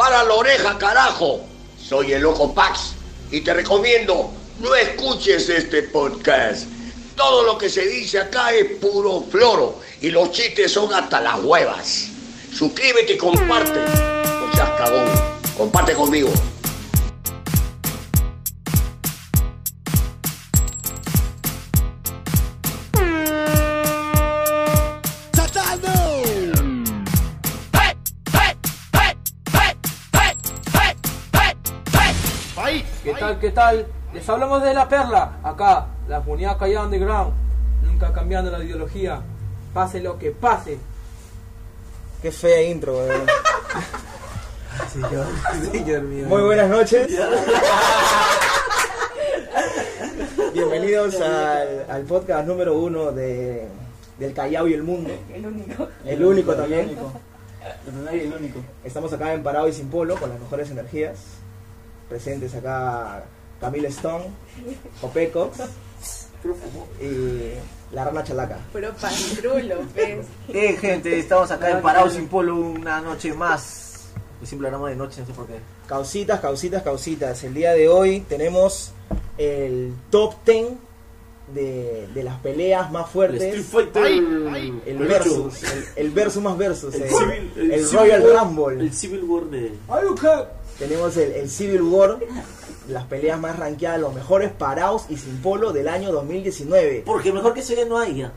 Para la oreja, carajo. Soy el Loco Pax y te recomiendo no escuches este podcast. Todo lo que se dice acá es puro floro y los chistes son hasta las huevas. Suscríbete y comparte. No seas cagón. Comparte conmigo. ¿Qué tal? Les hablamos de la perla. Acá, la comunidad callada underground. Nunca cambiando la ideología. Pase lo que pase. Qué fea intro, weón. Señor, señor mío. Muy buenas noches. Bienvenidos al, al podcast número uno de, del Callao y el Mundo. El único. El único también. El el único. Estamos acá en Parado y Sin Polo con las mejores energías. Presentes acá Camila Stone, Jopeco y la rana chalaca. Puro pastrulo, pues. Eh, gente, estamos acá en Parado Sin Polo una noche más. Y siempre hablamos de noche, no sé por qué. Causitas, causitas, causitas. El día de hoy tenemos el top 10 de, de las peleas más fuertes. Fighter. El versus, el, el versus más versus, El el, Civil- el el Civil Royal War- Rumble. El Civil War de. Tenemos el, el Civil War, las peleas más rankeadas, los mejores parados y sin polo del año 2019. Porque mejor que ese día no haya.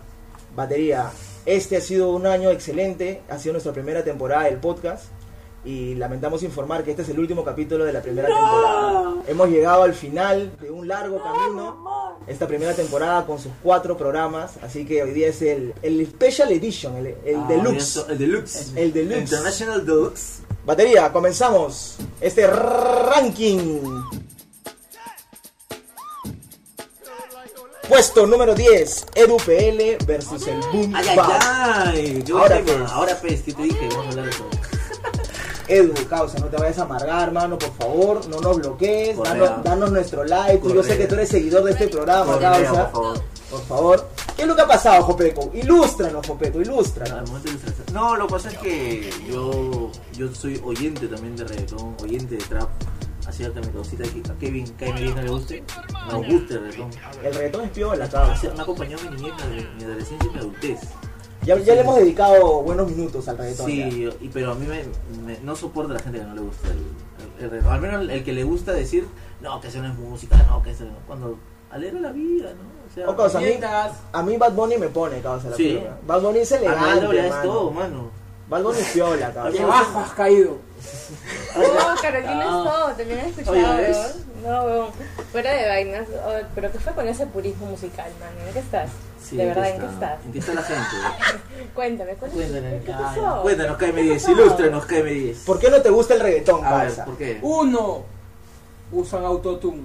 Batería, este ha sido un año excelente, ha sido nuestra primera temporada del podcast y lamentamos informar que este es el último capítulo de la primera temporada. Hemos llegado al final de un largo camino, esta primera temporada con sus cuatro programas, así que hoy día es el, el Special Edition, el, el Ah, Deluxe. El Deluxe. El Deluxe. International Deluxe. Batería, comenzamos este ranking. Puesto número 10, EduPL versus el Boom Ay, ay, ay. Yo Ahora pues. ahora pues, ¿qué te dije? Vamos a hablar de eso. Edu, causa, no te vayas a amargar, hermano, por favor, no nos bloquees, danos, danos nuestro like. Yo sé que tú eres seguidor de este programa, Correa, causa. por favor. Por favor. ¿Qué es lo que ha pasado, Jopeco? Ilústranos, Jopeco, ilústranos. ilustración. No, lo que pasa es que yo, yo soy oyente también de reggaetón, oyente de trap. Mi cosita que a Kevin, Kevin no le guste, nos gusta el reggaetón. El reggaetón es piola, causa. Me acompañó mi niñez, mi, mi adolescencia y mi adultez. Ya, ya le hemos dedicado buenos minutos al reggaetón. Sí, y, pero a mí me, me- no soporta la gente que no le gusta el, el- el reggaetón. Al menos el, el que le gusta decir, no, que eso no es música, no, que eso no. Cuando alegra la vida, ¿no? O sea, O causa, a mí, a mí Bad Bunny me pone, causa, la Sí. piola. Bad Bunny es elegante, la verdad es mano. todo, mano. Bad Bunny es piola, causa. bajo has caído. No, Carolina Ah. es todo, también has escuchado, Oye. No, weón. Fuera de vainas. oh, Pero ¿qué fue con ese purismo musical, man? ¿En qué estás? Sí, de ¿en verdad, ¿en qué está? estás? ¿En qué está la gente? Cuéntame, cuéntame. Cuéntanos, ¿Qué pasó? Cuéntanos, ¿Qué KM10, pasó? ilústranos, KM10. ¿Por qué no te gusta el reggaetón, A ver, causa? ¿por qué? Uno, usan autotune.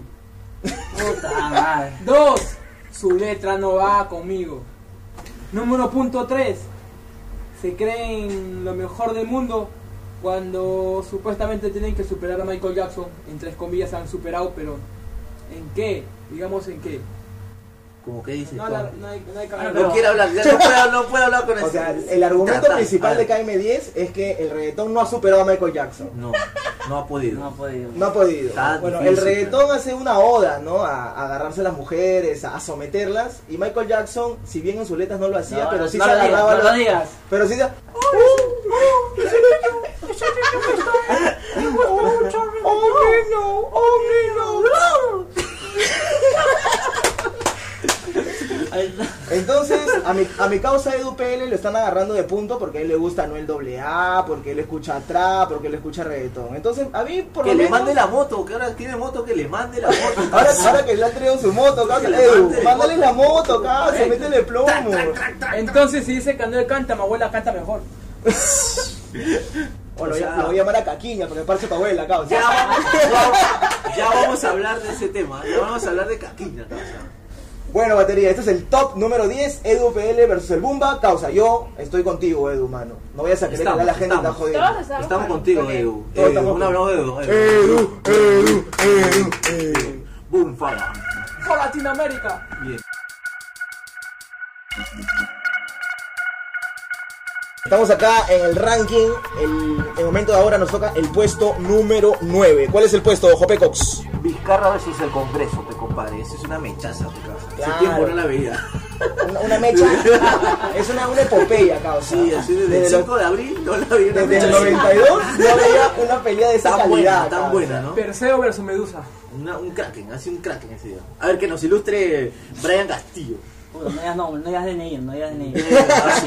Puta madre. Dos, su letra no va conmigo. Número punto tres, se creen lo mejor del mundo cuando supuestamente tienen que superar a Michael Jackson. En tres comillas han superado, pero ¿en qué? Digamos en qué. Como que dice. No, la- no hay, no hay no quiere hablar, ya no no puede hablar con O ese- sea, el argumento Trata, principal de ver. KM10 es que el reggaetón no ha superado a Michael Jackson. No, no ha podido. No ha podido. No ha podido. Está bueno, difícil, el reggaetón hace una oda, ¿no? A, a agarrarse a las mujeres, a, someterlas. Y Michael Jackson, si bien en sus letras no lo hacía, No, pero no, sí no se lo digas, agarraba. no la- lo digas. Pero sí se. Oh, Entonces, a mi, a mi causa Edu PL lo están agarrando de punto porque a él le gusta Noel AA, porque él escucha trap, porque él escucha reggaetón. Entonces, a mí por Que lo le menos- mande la moto, que ahora tiene moto, que le mande la moto. Ahora, ahora que le han traído su moto, causa, Que le Edu, mande mándale la moto, causa, métele plomo. Entonces si dice que Anuel canta, mi abuela canta mejor. O lo, O sea- lo voy a llamar a Caquiña porque parece tu abuela, causa. Ya vamos, ya, ya vamos a hablar de ese tema, ya vamos a hablar de caquina, causa. Bueno, batería, este es el top número 10, Edu PL versus el Bumba. Causa, yo estoy contigo, Edu, mano. No vayas a creer que la gente está jodiendo. Estamos, Estamos con- contigo. Edu. Edu, estamos un abrazo, Edu. Edu, Edu, Edu, Edu. Boom, fala. ¡For Latinoamérica! Bien. Estamos acá en el ranking. El, el momento de ahora nos toca el puesto número 9. ¿Cuál es el puesto, Jope Cox? Vizcarra versus el Congreso, te compadre. Esa es una mechaza, te. Claro. Hace tiempo no la veía. Una, una mecha. es una, una epopeya, causa. Sí, así desde, Desde el los- 5 de abril no la vi. Desde el mecha así. 92 no veía una pelea de esa Tan calidad. buena, tan causa. buena, ¿no? Perseo versus Medusa. Una- un kraken, así un kraken ese día. A ver, que nos ilustre Brian Castillo. Puta, no digas no, no digas DNI, no digas DNI. Ah, sí,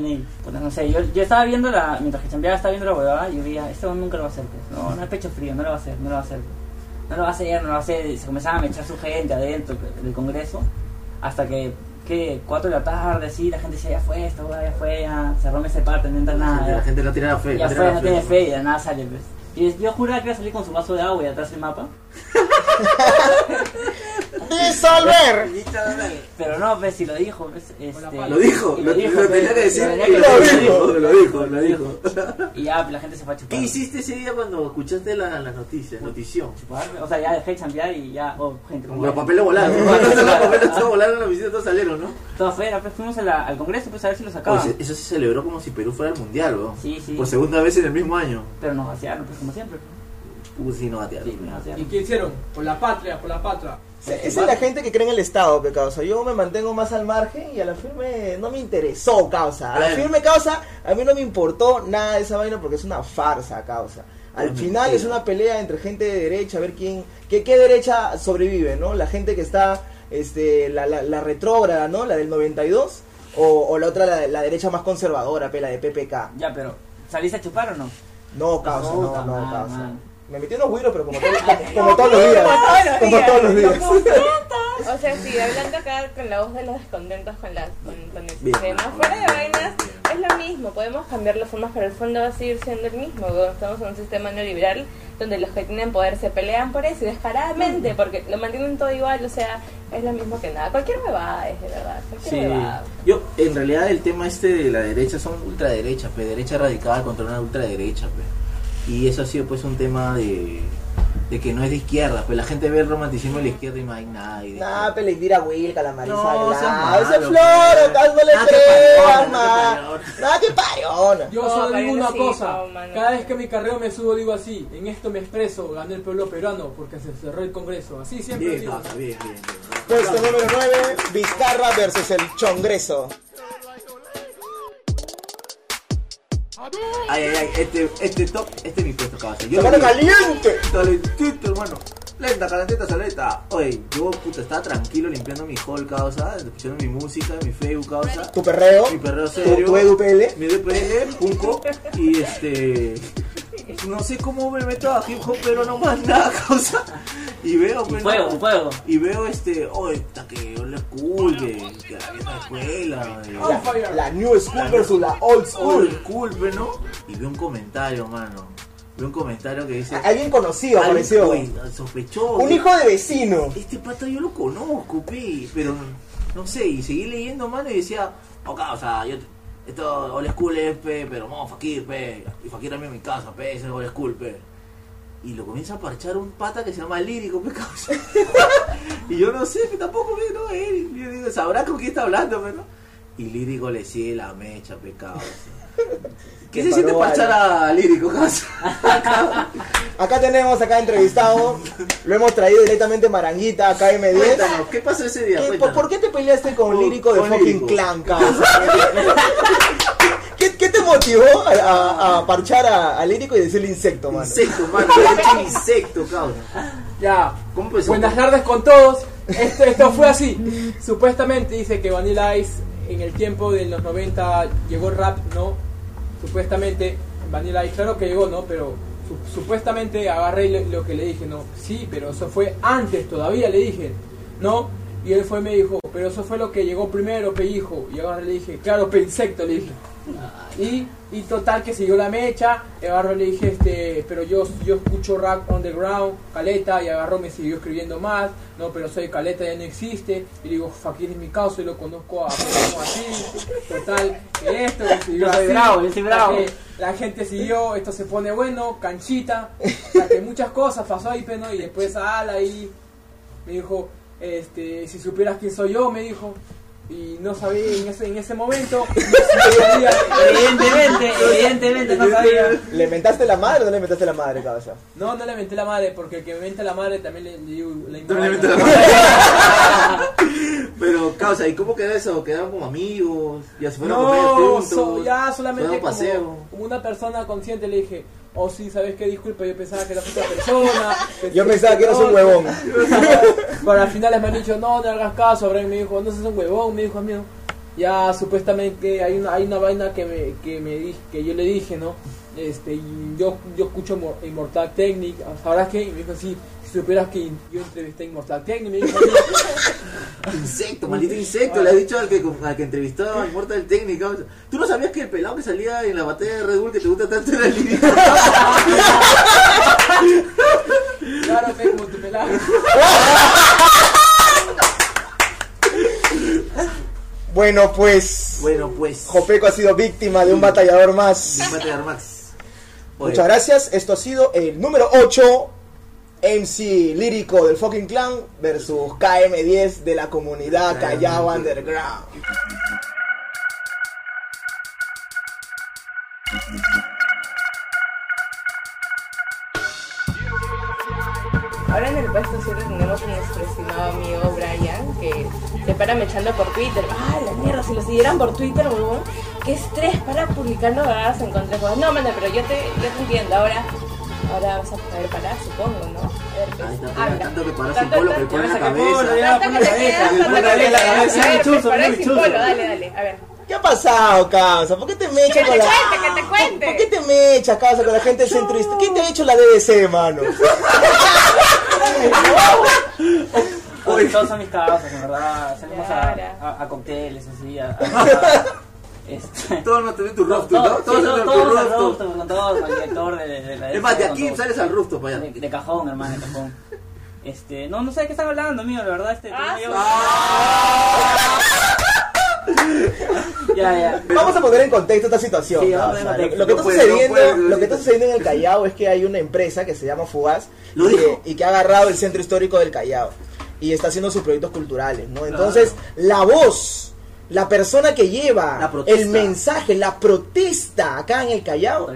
No. Puta, no sé, yo, yo estaba viendo la, mientras que chambeaba estaba viendo la huevada y yo veía, esto nunca lo va a hacer, pues. No, no es pecho frío, no lo va a hacer, no lo va a hacer. No lo va a hacer, no lo va a hacer. Y se comenzaba a echar su gente adentro del Congreso hasta que, que 4 de la tarde, sí, la gente decía, ya fue esto, ya fue, ya cerró esa parte, no entra nada. La gente no tiene la fe. ya no fue, no la tiene fe y de nada sale, pues. Y yo juraba que iba a salir con su vaso de agua y atrás el mapa. ¡Disolver! Pero no, pues si lo dijo, pues, este, Lo dijo, y lo, dijo, lo tenía pues, que decir. lo y que Lo dijo, lo dijo, lo dijo. Y ya, pues, la gente se fue a chupar. ¿Qué hiciste ese día cuando escuchaste la, la noticia, notición? Chupar, O sea, ya dejé de chambear y ya, oh, gente. Como los papeles volaron. ¿no? Los papeles todos volaron en la oficina, todos salieron, ¿no? Todo afuera, pues fuimos a la- al congreso pues a ver si lo sacaban. Oye, eso se celebró como si Perú fuera el mundial, weón. Sí, sí. Por segunda vez en el mismo año. Pero nos vaciaron, pues como siempre. Uh, sí, no batearon. Sí, nos ¿Y vaciaron. qué hicieron? Por la patria, por la patria. Esa es la gente que cree en el Estado, causa. Yo me mantengo más al margen y a la firme no me interesó, causa. A la firme causa, a mí no me importó nada de esa vaina porque es una farsa, causa. Al final es una pelea entre gente de derecha, a ver quién, qué, qué derecha sobrevive, ¿no? La gente que está, este, la, la, la retrógrada, ¿no? La del 92, o, o la otra, la, la derecha más conservadora, pe, la de PPK. Ya, pero, ¿saliste a chupar o no? No, causa, no, no, madre, causa. man. Me metí unos güiros, pero como, todo- como, como todos los días. Como todos los días. O sea, sí, hablando acá con la voz de los descontentos con, la, con, con el Bien. sistema, fuera de vainas, es lo mismo, podemos cambiar las formas, pero el fondo va a seguir siendo el mismo. Estamos en un sistema neoliberal donde los que tienen poder se pelean por eso y descaradamente, porque lo mantienen todo igual, o sea, es lo mismo que nada. Cualquier huevada es, de verdad, cualquier Sí. huevada. Yo, en realidad, el tema este de la derecha son ultraderecha, pe, derecha radical contra una ultraderecha, pe. Y eso ha sido, pues, un tema de, de que no es de izquierda, pues la gente ve el romanticismo de la izquierda y no hay nada. y de- Nah, pe, le tira Wilca, la Marisa. No, nah, ese floro, tal, no le creas, Nah, qué pariona. Yo No, solo pero digo una sí, cosa, cada vez que mi carreo me subo digo así, en esto me expreso, gané el pueblo peruano porque se cerró el congreso, así siempre Bien, digo. causa, bien, bien, bien. Puesto número 9, Vizcarra versus el Chongreso. Ay, ay, ay, este, este top, este es mi puesto, causa. Yo ¡Semana caliente! Calentito, hermano. Lenta, calentita, saleta. Oye, yo puta, estaba tranquilo limpiando mi hall, causa, escuchando mi música, mi Facebook, causa. Tu perreo, Mi perreo tu, serio. tu EduPL. Mi DPL, Punco. Y este. No sé cómo me meto a hip hop, pero no más nada, causa. Y veo, Un pues, fuego, no, un fuego. Y veo este. Oye, está que old school, que, que la vieja escuela. de- On fire. La New School versus la Old Old School. school, pues, ¿no? Y veo un comentario, mano. Veo un comentario que dice. Alguien conocido apareció. sospechó. Un hijo de vecino. Este pata yo lo conozco, pe, pero no sé, y seguí leyendo, mano, y decía, ok, o sea, yo, esto old school es, pe, pero no, Fakir, pe, y Fakir también en mi casa, pe, ese es old school, pe. Y lo comienza a parchar un pata que se llama Lírico, pe, causa. y yo no sé, pe, tampoco, pe, no, él, yo digo, sabrá con quién está hablando, pe, ¿no? Y Lírico le sigue la mecha, pe, causa. ¿Qué se siente parchar a Lírico, causa? Acá tenemos, acá entrevistado. Lo hemos traído directamente Maranguita, acá M10. Cuéntanos, ¿qué pasó ese día? ¿Qué- Cuéntanos. ¿Por, por qué te peleaste con Lírico de fucking clan, causa? ¿Qué, qué te motivó a, a- a parchar a, a Lírico y decirle insecto, mano? Insecto, mano, le he hecho insecto, cabrón. Ya, ¿Cómo empezó? buenas tardes con todos. Esto, esto fue así. Supuestamente dice que Vanilla Ice en el tiempo de los 90 llegó el rap, ¿no? Supuestamente Vanilla Ice, claro que llegó, ¿no? Pero supuestamente agarré lo, que le dije, ¿no? Sí, pero eso fue antes todavía, le dije, ¿no? Y él fue y me dijo, pero eso fue lo que llegó primero, pe hijo. Y agarré le dije, claro, pe insecto, le dije. Y, y total que siguió la mecha, y agarró le dije, este, pero yo, yo escucho rap underground, caleta, y agarró me siguió escribiendo más, no, pero soy caleta, ya no existe, y digo, Fakir es mi causa y lo conozco a así, total, que esto, y siguió Yo soy así, bravo, yo soy bravo. la gente siguió, esto se pone bueno, canchita, o sea, que muchas cosas pasó ahí, pero, y después ala ahí, me dijo, este, si supieras quién soy yo, me dijo, y no sabía en ese, en ese momento. no Evidentemente, evidentemente no sabía. ¿Le mentaste la madre o no le mentaste la madre, cabeza? No, no le menté la madre, porque el que me mente la madre también le, le le ignorancia. meto la Pero, causa, ¿y cómo quedó eso? ¿Quedaron como amigos? ¿Ya se fueron a comer No, juntos? so- ya solamente ¿Fueron a como, como una persona consciente le dije, oh sí, ¿sabes qué? Disculpa, yo pensaba que eras otra persona. Yo pensaba que eras un huevón. Pero al final me han dicho, no, no hagas caso, Abraham me dijo, no seas un huevón, me dijo amigo. Ya supuestamente hay una, hay una vaina que me, que me di- que yo le dije, ¿no? Este, yo, yo escucho Mor- Immortal Technic, ¿sabrás qué? Y me dijo, sí, supieras que yo entrevisté a Immortal Technic, me dijo, Insecto, maldito insecto, le has dicho al que, al que entrevistó a Immortal Technic. ¿Tú no sabías que el pelado que salía en la batalla de Red Bull que te gusta tanto era el claro, fe, como tu pelado. Bueno, pues. bueno, pues. Jopeco ha sido víctima de un batallador más. De Max. Oye, Muchas gracias. Esto ha sido el número 8. MC lírico del fucking clan versus KM10 de la comunidad Callao Underground. Ahora en el puesto 7 tenemos a nuestro estimado amigo Brian, que se para mechando por Twitter. Ah, la mierda, si lo siguieran por Twitter, huevón. Qué estrés para publicando cagadas en contra de. No, manda, pero yo te, yo te entiendo. Ahora, ahora vas a poder parar, supongo, ¿no? A ver, pues, Ahí está, habla. tanto que parás un polo que pone la cabeza. pon la cabeza, pon la cabeza, chuzo, sin dale, dale, a ver. ¿Qué ha pasado, causa? ¿Por qué te mechas Que con te la... cuente, que te cuente. ¿Por qué te mechas, causa, con la gente centrista? ¿Qué te ha hecho la DDC, mano? Todos son mis causas, en verdad. Salimos a, a cócteles, así, a... a- este, Todos no tienen tu todos, rostro, ¿no? Todos todos, tienen tu todos al rostro. rostro, con todos, con el director de, de, de la Es más, de aquí todos. sales al rostro para De, de cajón, hermano, de cajón. Este, no, no sé de qué están hablando, amigo, la verdad, este... Ah, yo- Ya, ya. Vamos a poner en contexto esta situación. Sí, a Lo, lo que está no sucediendo, puede, lo que está sucediendo en el Callao es que hay una empresa que se llama Fugaz Lo y que, dijo. y que ha agarrado el centro histórico del Callao y está haciendo sus proyectos culturales, ¿no? Entonces, la voz, la persona que lleva el mensaje, la protesta acá en el Callao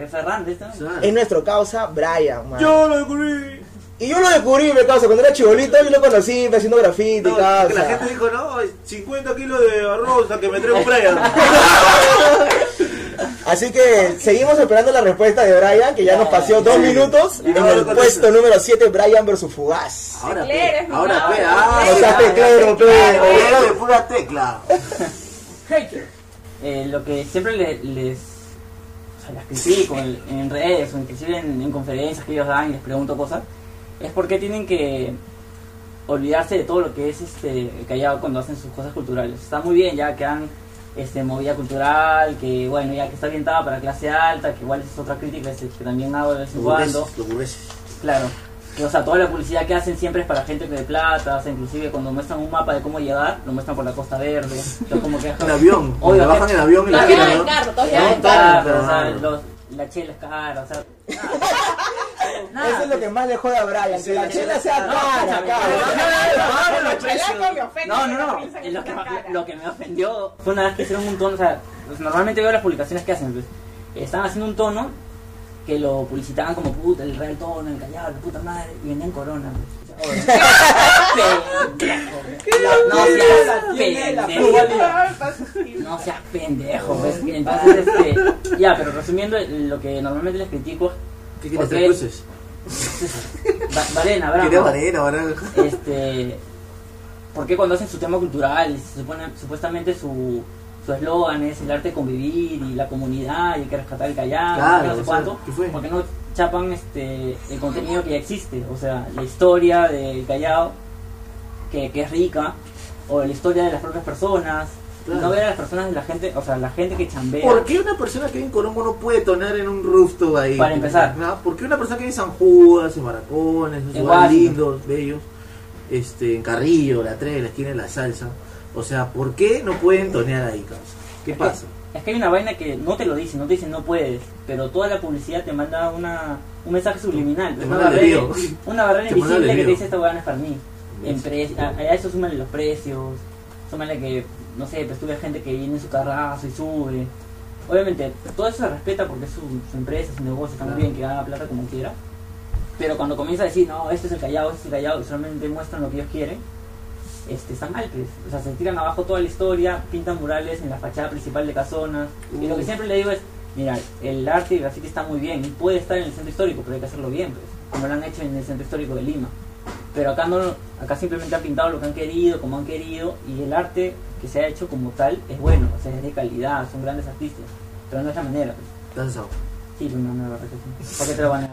es nuestro causa Brian, man. Yo lo descubrí. Y yo lo descubrí, me causa, cuando era chibolito yo lo conocí me haciendo grafiti, No, causa. que la gente dijo, no, 50 kilos de arroz a que me traiga un Brian. Así que seguimos esperando la respuesta de Brian, que ya nos paseó dos Sí. minutos Y en el puesto número 7, Brian versus Fugaz. Ahora pe, ahora pe, ah, O sea, pe, pura tecla. Eh, lo que siempre le- les, o sea, critico en, en redes o inclusive en, en conferencias que ellos dan y les pregunto cosas, es por qué tienen que olvidarse de todo lo que es este el Callao cuando hacen sus cosas culturales. Está muy bien ya que han este movida cultural, que bueno, ya que está orientada para clase alta, que igual es otra crítica que, también hago de vez en cuando. Claro. O sea, toda la publicidad que hacen siempre es para gente de plata, o sea, inclusive cuando muestran un mapa de cómo llegar, lo muestran por la Costa Verde. Como que, En avión. Cuando bajan en avión en la ¿no? en carro, todos No, llevan en carro. o sea, Claro. los- la chela es cara, o sea, nada. Eso es lo que más le jode a Brian, que la chela sea cara, No, cara. No, no, no. Lo que, lo que me ofendió fue una vez que hicieron un tono, o sea, pues, normalmente veo las publicaciones que hacen, pues, estaban haciendo un tono que lo publicitaban como puta, el real tono, el callado, la puta madre, y vendían corona, pues. Pendejo, No seas pendejo. No seas pendejo, pues. Entonces, este, ya, pero resumiendo, lo que normalmente les critico es ¿Qué quieres cruces? Va- Valena. Quería varena, varena. Este, porque cuando hacen su tema cultural y se supone, supuestamente su su eslogan es el arte de convivir y la comunidad y hay que rescatar el Callao, Claro, no sé sea, cuánto, ¿qué fue? porque no chapan este el contenido que ya existe, o sea, la historia del Callao que, que es rica o la historia de las propias personas, Claro. no ver a las personas de la gente, o sea, la gente que chambea. ¿Por qué una persona que vive en Colombo no puede tonar en un rooftop ahí? Para empezar. ¿No? ¿Por qué una persona que vive en San Judas, en Maracones, en lugares lindos, bellos, este, en Carrillo, la 3, la esquina de la salsa? O sea, ¿por qué no pueden tonear ahí, causa? ¿Qué Es que- pasa? Es que hay una vaina que no te lo dicen, no te dicen no puedes, pero toda la publicidad te manda una, un mensaje subliminal, Te una barrera, una barrera Te invisible que te dice esta no es para mí. En pre- a, a eso súmale los precios, súmale que no sé, pues tú ves gente que viene en su carrazo y sube. Obviamente, todo eso se respeta porque es su, su empresa, su negocio, está muy bien que haga plata como quiera. Pero cuando comienza a decir, no, este es el callado, este es el callado, y solamente muestran lo que ellos quieren, este, están mal, pues. O sea, se tiran abajo toda la historia, pintan murales en la fachada principal de casonas. Y lo que siempre le digo es, mira, el arte y el graffiti está muy bien, y puede estar en el centro histórico, pero hay que hacerlo bien, pues. Como lo han hecho en el centro histórico de Lima. Pero acá no, acá simplemente han pintado lo que han querido, como han querido, y el arte que se ha hecho como tal es bueno, o sea, es de calidad, son grandes artistas. Pero no es la manera, pues. ¿Estás asado? Sí, no, no lo repito. ¿Por qué te lo van a?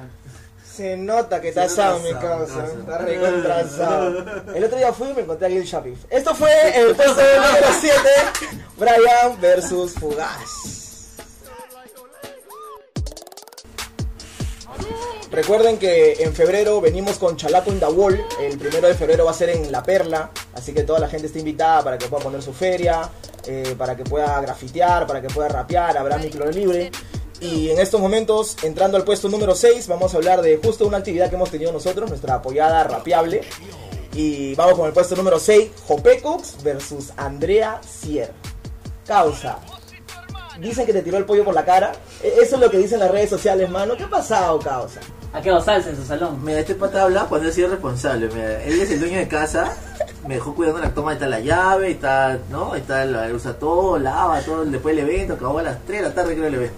Se nota que está asado, mi causa. Está recontra asado. El otro día fui y me encontré a Lil Shapif. Esto fue el puesto número 7, Brian versus Fugaz. Recuerden que en febrero venimos con Chalaco in the Wall. El primero de febrero va a ser en La Perla. Así que toda la gente está invitada para que pueda poner su feria, eh, para que pueda grafitear, para que pueda rapear. Habrá micro libre. Y en estos momentos, entrando al puesto número 6, vamos a hablar de justo una actividad que hemos tenido nosotros, nuestra apoyada rapeable. Y vamos con el puesto número 6, Jopecox versus Andrea Sier. Causa. Dicen que te tiró el pollo por la cara. E- Eso es lo que dicen las redes sociales, mano. ¿Qué ha pasado, causa? Ha quedado salsa en su salón. Mira, este pata habla cuando él sí es responsable. Mira, él es el dueño de casa. Me dejó cuidando la toma, ahí está la llave, está, ¿no? Ahí está, la, usa todo, lava todo, después del evento, acabó a las 3 de la tarde creo el evento.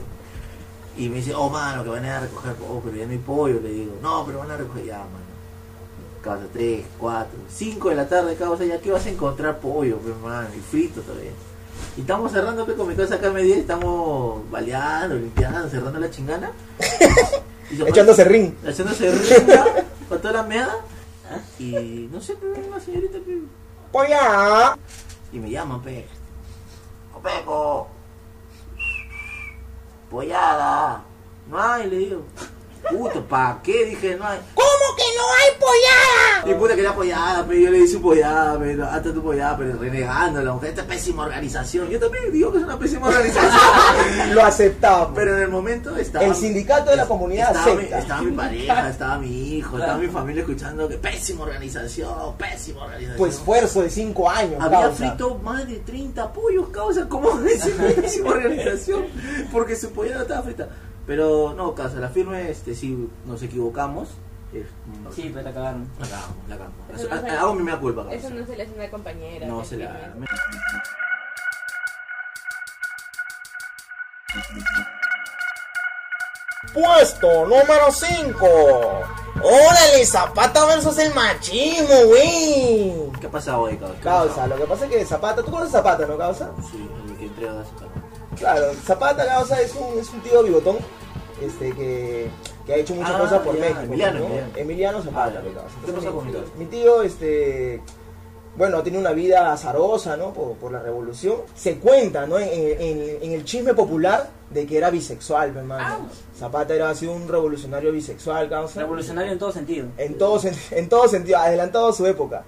Y me dice, oh mano, que van a ir a recoger, oh, pero ya no hay pollo, le digo, no, pero van a recoger ya, mano. Causa 3, 4, 5 de la tarde, causa, ya que vas a encontrar pollo, pues, mano, y frito todavía. Y estamos cerrando pues, con mi casa acá a media, estamos baleando, limpiando, cerrando la chingana. Y Echándose ring. haciéndose rica con toda la meada. Y no sé, pero una señorita pe, ¡Polla! y me llaman, pe. Opeco. Pollada. No hay, le digo. Puto, ¿pa' qué? Dije, no hay. ¿Cómo que no hay pollada? Y puta quería pollada, pero yo le hice pollada, pero hasta tu pollada, pero renegando la mujer, esta pésima organización. Yo también digo que es una pésima organización. Lo aceptaba. pero en el momento estaba. El sindicato de la comunidad estaba mi, acepta. estaba mi pareja, estaba mi hijo, estaba mi familia escuchando que pésima organización, pésima organización. Tu esfuerzo de 5 años, Había causa. frito más de 30 pollos, causa, ¿cómo decir pésima organización? Porque su pollada estaba frita. Pero no, causa, la firme, este, si nos equivocamos, es, no, Sí, pero te cagaron. la cagamos, la cagamos. No Hago- mi mea culpa, causa. Eso no se le hace a una compañera. No se la... Puesto número 5. Órale, Zapata versus el machismo, güey. ¿Qué ha pasado hoy, causa? Causa, lo que pasa es que Zapata, ¿tú conoces Zapata, no, Causa? Sí, el que entrega a su cara. Claro, Zapata, Causa, es un, es un tío bigotón, este, que, que ha hecho muchas Ah, cosas por ya, México. Emiliano, ¿no? Emiliano. Emiliano Zapata, Ah, mi causa. ¿qué pasó con mi mi, tío, este, bueno, ha tenido una vida azarosa, ¿no? Por, por la revolución. Se cuenta, ¿no? En, en- en el chisme popular de que era bisexual, hermano. Zapata era, ha sido un revolucionario bisexual, Causa. Revolucionario en todo sentido. En todo, sen- en todo sentido, adelantado a su época.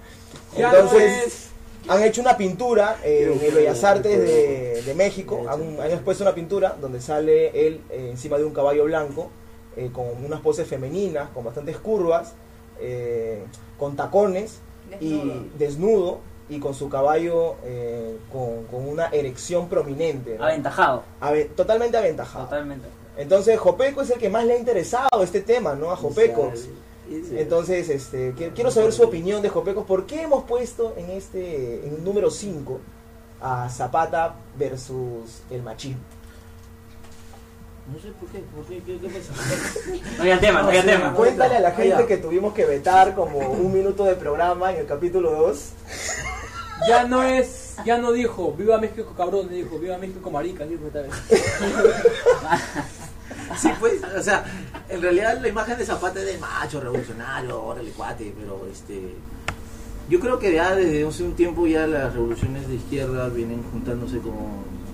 Ya no Entonces, es- han hecho una pintura eh, en el Bellas Artes de, de México. Han, han expuesto una pintura donde sale él eh, encima de un caballo blanco, eh, con unas poses femeninas, con bastantes curvas, eh, con tacones y Desnudo. desnudo y con su caballo eh, con, con una erección prominente. ¿no? Aventajado. Ave- totalmente aventajado. Totalmente. Entonces, Jopeco es el que más le ha interesado este tema, ¿no? A Jopeco. Sí. Entonces, este, qui- quiero saber su opinión de Jopeco. ¿Por qué hemos puesto en este, en número 5 a Zapata versus el machismo? No sé por qué, por qué, qué, qué pasa. No había tema, no había sí, tema. Cuéntale a la gente que tuvimos que vetar como un minuto de programa en el capítulo 2. Ya no es, ya no dijo, viva México cabrón, dijo, viva México marica, dijo esta vez. Sí, pues, o sea, en realidad la imagen de Zapata es de macho, revolucionario, órale, cuate, pero este. Yo creo que ya desde hace un tiempo ya las revoluciones de izquierda vienen juntándose con,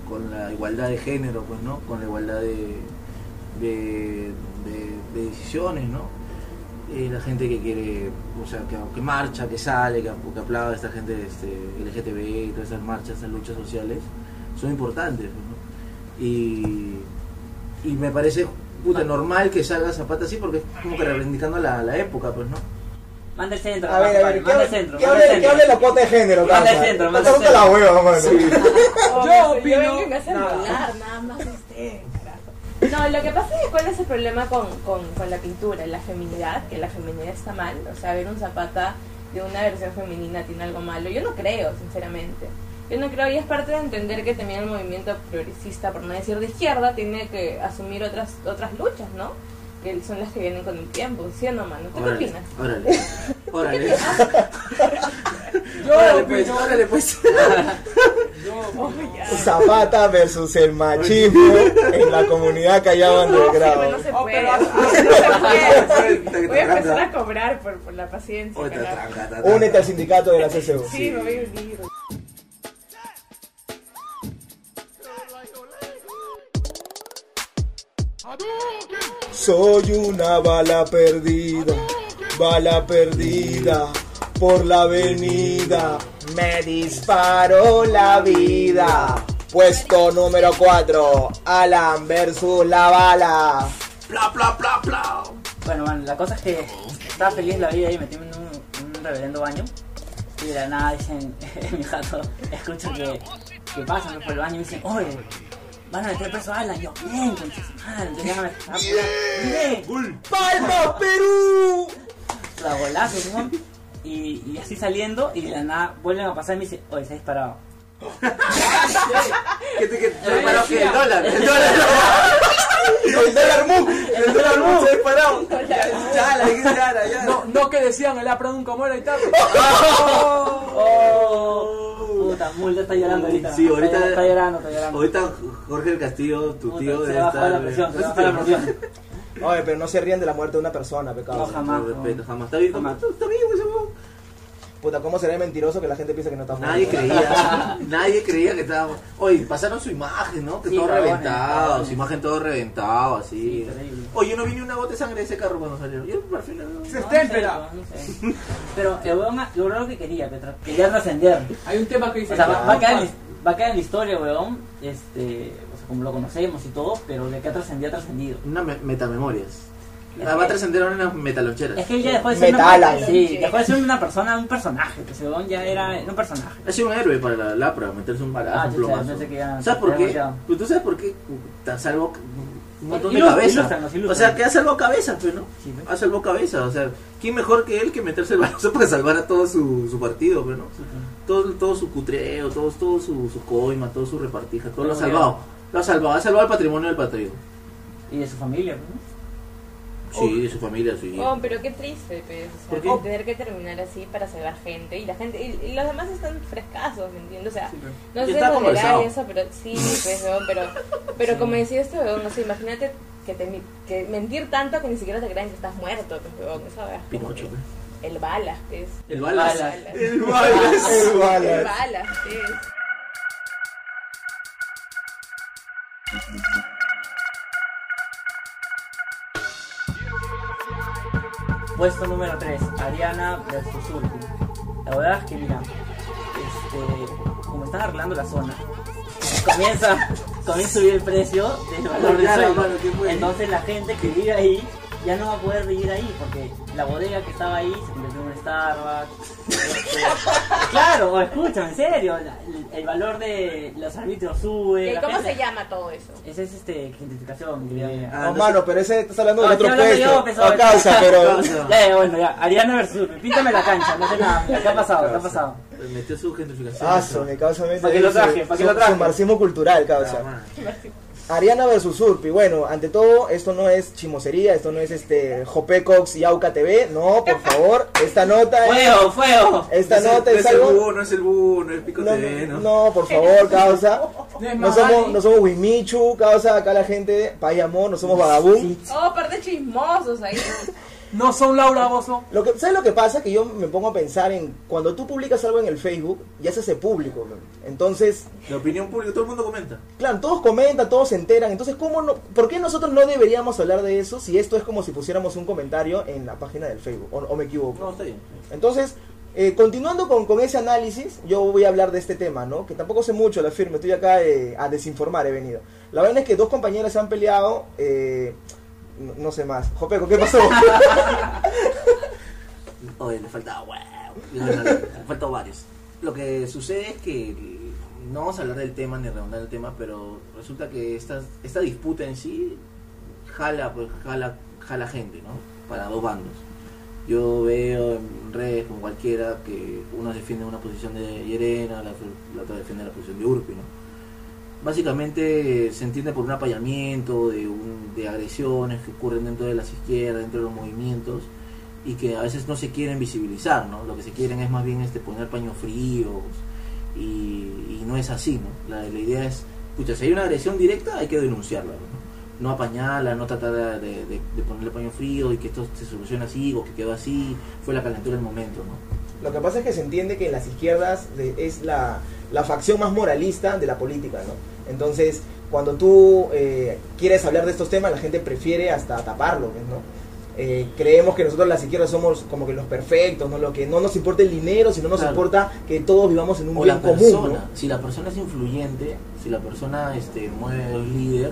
con la igualdad de género, pues, ¿no? Con la igualdad de, de, de- de decisiones, ¿no? Eh, la gente que quiere, o sea, que, marcha, que sale, que, que aplaude esta gente este, LGTB y todas esas marchas, esas luchas sociales, son importantes. Y, y me parece puta normal que salga Zapata así porque es como que reivindicando la, la época, pues, ¿no? Manda el centro, A ver, a ver, ¿qué manda el hable, centro, ¿qué hable, ¿qué centro. la cuota de género, Manda el centro, manda el Tócate la hueva, mano. Yo opino- me hacen volar, nada más usted, carajo. No, lo que pasa es que cuál es el problema con, con, con la pintura, la feminidad, que la feminidad está mal, o sea, ver un zapata de una versión femenina tiene algo malo. Yo no creo, sinceramente. Yo no creo, y es parte de entender que también el movimiento progresista, por no decir de izquierda, tiene que asumir otras otras luchas, ¿no? Que son las que vienen con el tiempo, ¿sí o no, mano? ¿Tú qué Órale, opinas? órale. Órale. Yo Órale, pues, órale, pues. Oh. Zapata versus el machismo en la comunidad callada No, underground. firme, no se Oh, puede. pero- no se puede. Voy a empezar a cobrar por, por la paciencia. Únete al sindicato de la CCU. Sí, me voy a unir. Soy una bala perdida, bala perdida por la avenida. Me disparo la vida. Puesto número 4, Alan versus la bala. Pla, pla, pla, pla. Bueno, man, la cosa es que estaba feliz la vida y metí en un, un reverendo baño. Y de la nada dicen, mi gato, escucho que, que pasan por el baño y dicen, oye, van a meter preso a Alan. Yo, bien, concha su madre, entonces ya me estaba bien, ¡Palma, Perú! la golazo, ¿no? Y, y así saliendo, y de la nada vuelven a pasar y me dicen, oye, se ha disparado. ¿Qué te que se disparó que el dólar? El dólar. ¡El dólar Muc! El dólar no se disparó. Ya, la dije ya, ya. No, no que decían el APRA nunca muere y tal. Oh, puta, multa está llorando ahorita. Sí, ahorita- Está, está llorando, está llorando. Ahorita Jorge del Castillo, tu Puta, tío, se debe bajado la estar. presión, se le ha bajado la presión. Oye, pero no se ríen de la muerte de una persona, pecado. No, jamás. Con respeto, jamás. Está bien, Jamás. está bien, huevón. Puta, ¿cómo será mentiroso que la gente piensa que no está muerto? Nadie creía, nadie creía que estábamos. Oye, pasaron su imagen, ¿no? Que Sí, todo reventado, su imagen todo reventado, así. Oye, yo no vi ni una gota de sangre de ese carro cuando salió. Yo por fin no- Se No, está no esperando. sé, no sé. Pero el weón logró lo que quería, que tra- quería trascender. Hay un tema que dice. O sea, va, va a quedar en, "Ah, la- va a quedar en la historia, weón. Este, o sea, como lo conocemos y todo, pero de que ha trascendido, ha trascendido. Una me- metamemorias. Es Ah, va a trascender ahora unas metaloncheras. Es que él ya dejó de ser una, sí, dejó de ser una persona, un personaje. Que weón ya era un personaje. Ha sido un héroe para la Lapra, meterse un balazo, Ah, un chucha, plomazo. pensé que ya- ¿Sabes por qué? Pues tú sabes por qué te salvó un montón de ilústranos, O sea, que ha salvado cabezas, pues, ¿no? Sí, pues. Ha salvado cabezas. O sea, ¿quién mejor que él que meterse el balazo para salvar a todo su, su partido, pues, ¿no? Todo, todo su cutreo, todo, todo su, su coima, todo su repartija, todo lo ha salvado. Lo ha salvado, ha salvado el patrimonio del patriota. Y de su familia, pues, ¿no? Sí, de su familia, su Oh, pero qué triste, pues, o ¿Por sea, qué? tener que terminar así para salvar gente y la gente y, y los demás están frescazos, ¿me entiendes? O sea, no sé dónde eso, pero sí, pues, weón, pero, pero como decía este weón, no sé, imagínate que, te, que mentir tanto que ni siquiera te crean que estás muerto, pues, weón, esa weá es Pinocho, que- pues. El balas, pues. El balas. Balas. El balas. El El balas. balas, pues. Puesto número 3, Ariana versus Urbi. La verdad es que mira, este, como están arreglando la zona, comienza, comienza a subir el precio del valor del Ya, suelo. hermano, ¿qué fue? Entonces la gente que vive ahí ya no va a poder vivir ahí porque la bodega que estaba ahí se convirtió en un Starbucks. Este, claro, escúchame, en serio, la- el, el valor de los arbitrios sube. ¿Y la cómo gente- se llama todo eso? Esa es este, gentrificación, yo. Ah, No, no mano, pero ese estás hablando No, del otro hablando yo, puesto. A causa, pero. Causa. Ya, ya, bueno, ya. Ariana versus Píntame la cancha, no sé nada. ¿Qué ha pasado? ¿Qué ha pasado? Metió su gentrificación. Ah, su, mi causa mente. ¿Para qué lo traje? ¿Para qué su- lo traje? Su marxismo cultural, causa. Ariana versus Urpi. Bueno, ante todo, esto no es chimosería, esto no es este Jopecox y Auca TV. No, por favor, esta nota es. ¡Fuego, fuego! Esta No es nota no es es el búho, no es el búho, no es el pico No, TV, ¿no? no, por favor, causa. No somos, no somos Wimichu, causa acá la gente, amor, no somos vagabún. Oh, par de chismosos ahí. No son Laura Bozo. Lo que, ¿Sabes lo que pasa? Que yo me pongo a pensar en cuando tú publicas algo en el Facebook, ya se hace público. man. Entonces, La opinión pública, todo el mundo comenta. claro, todos comentan, todos se enteran. Entonces, ¿cómo no, ¿por qué nosotros no deberíamos hablar de eso si esto es como si pusiéramos un comentario en la página del Facebook? ¿O, o me equivoco? No, está bien. Entonces, eh, continuando con, con ese análisis, yo voy a hablar de este tema, ¿no? Que tampoco sé mucho, la firme, estoy acá eh, a desinformar, he venido. La vaina es que dos compañeras se han peleado, eh, no, sé más. Jopeco, ¿qué pasó? Oye, le faltaba no, le varios. Lo que sucede es que no vamos a hablar del tema ni redondar el tema, pero resulta que esta, esta disputa en sí jala, pues, jala, jala gente, ¿no? Para dos bandos. Yo veo en redes como cualquiera que uno defiende una posición de Llerena, la, la otra defiende la posición de Urpi, ¿no? Básicamente se entiende por un apayamiento de, un- de agresiones que ocurren dentro de las izquierdas, dentro de los movimientos y que a veces no se quieren visibilizar, ¿no? Lo que se quieren es más bien este poner paños fríos y, no es así, ¿no? La, la idea es, escucha, si hay una agresión directa hay que denunciarla, ¿no? No apañarla, no tratar de, ponerle paño frío y que esto se solucione así o que quedó así, fue la calentura del momento, ¿no? Lo que pasa es que se entiende que las izquierdas es la facción más moralista de la política, ¿no? Entonces, cuando tú eh, quieres hablar de estos temas, la gente prefiere hasta taparlo, ¿no? Eh, creemos que nosotros las izquierdas somos como que los perfectos, ¿no? Lo que no nos importa el dinero, sino nos Claro. importa que todos vivamos en un o bien la común, persona, ¿no? si la persona es influyente, si la persona este, mueve, es líder,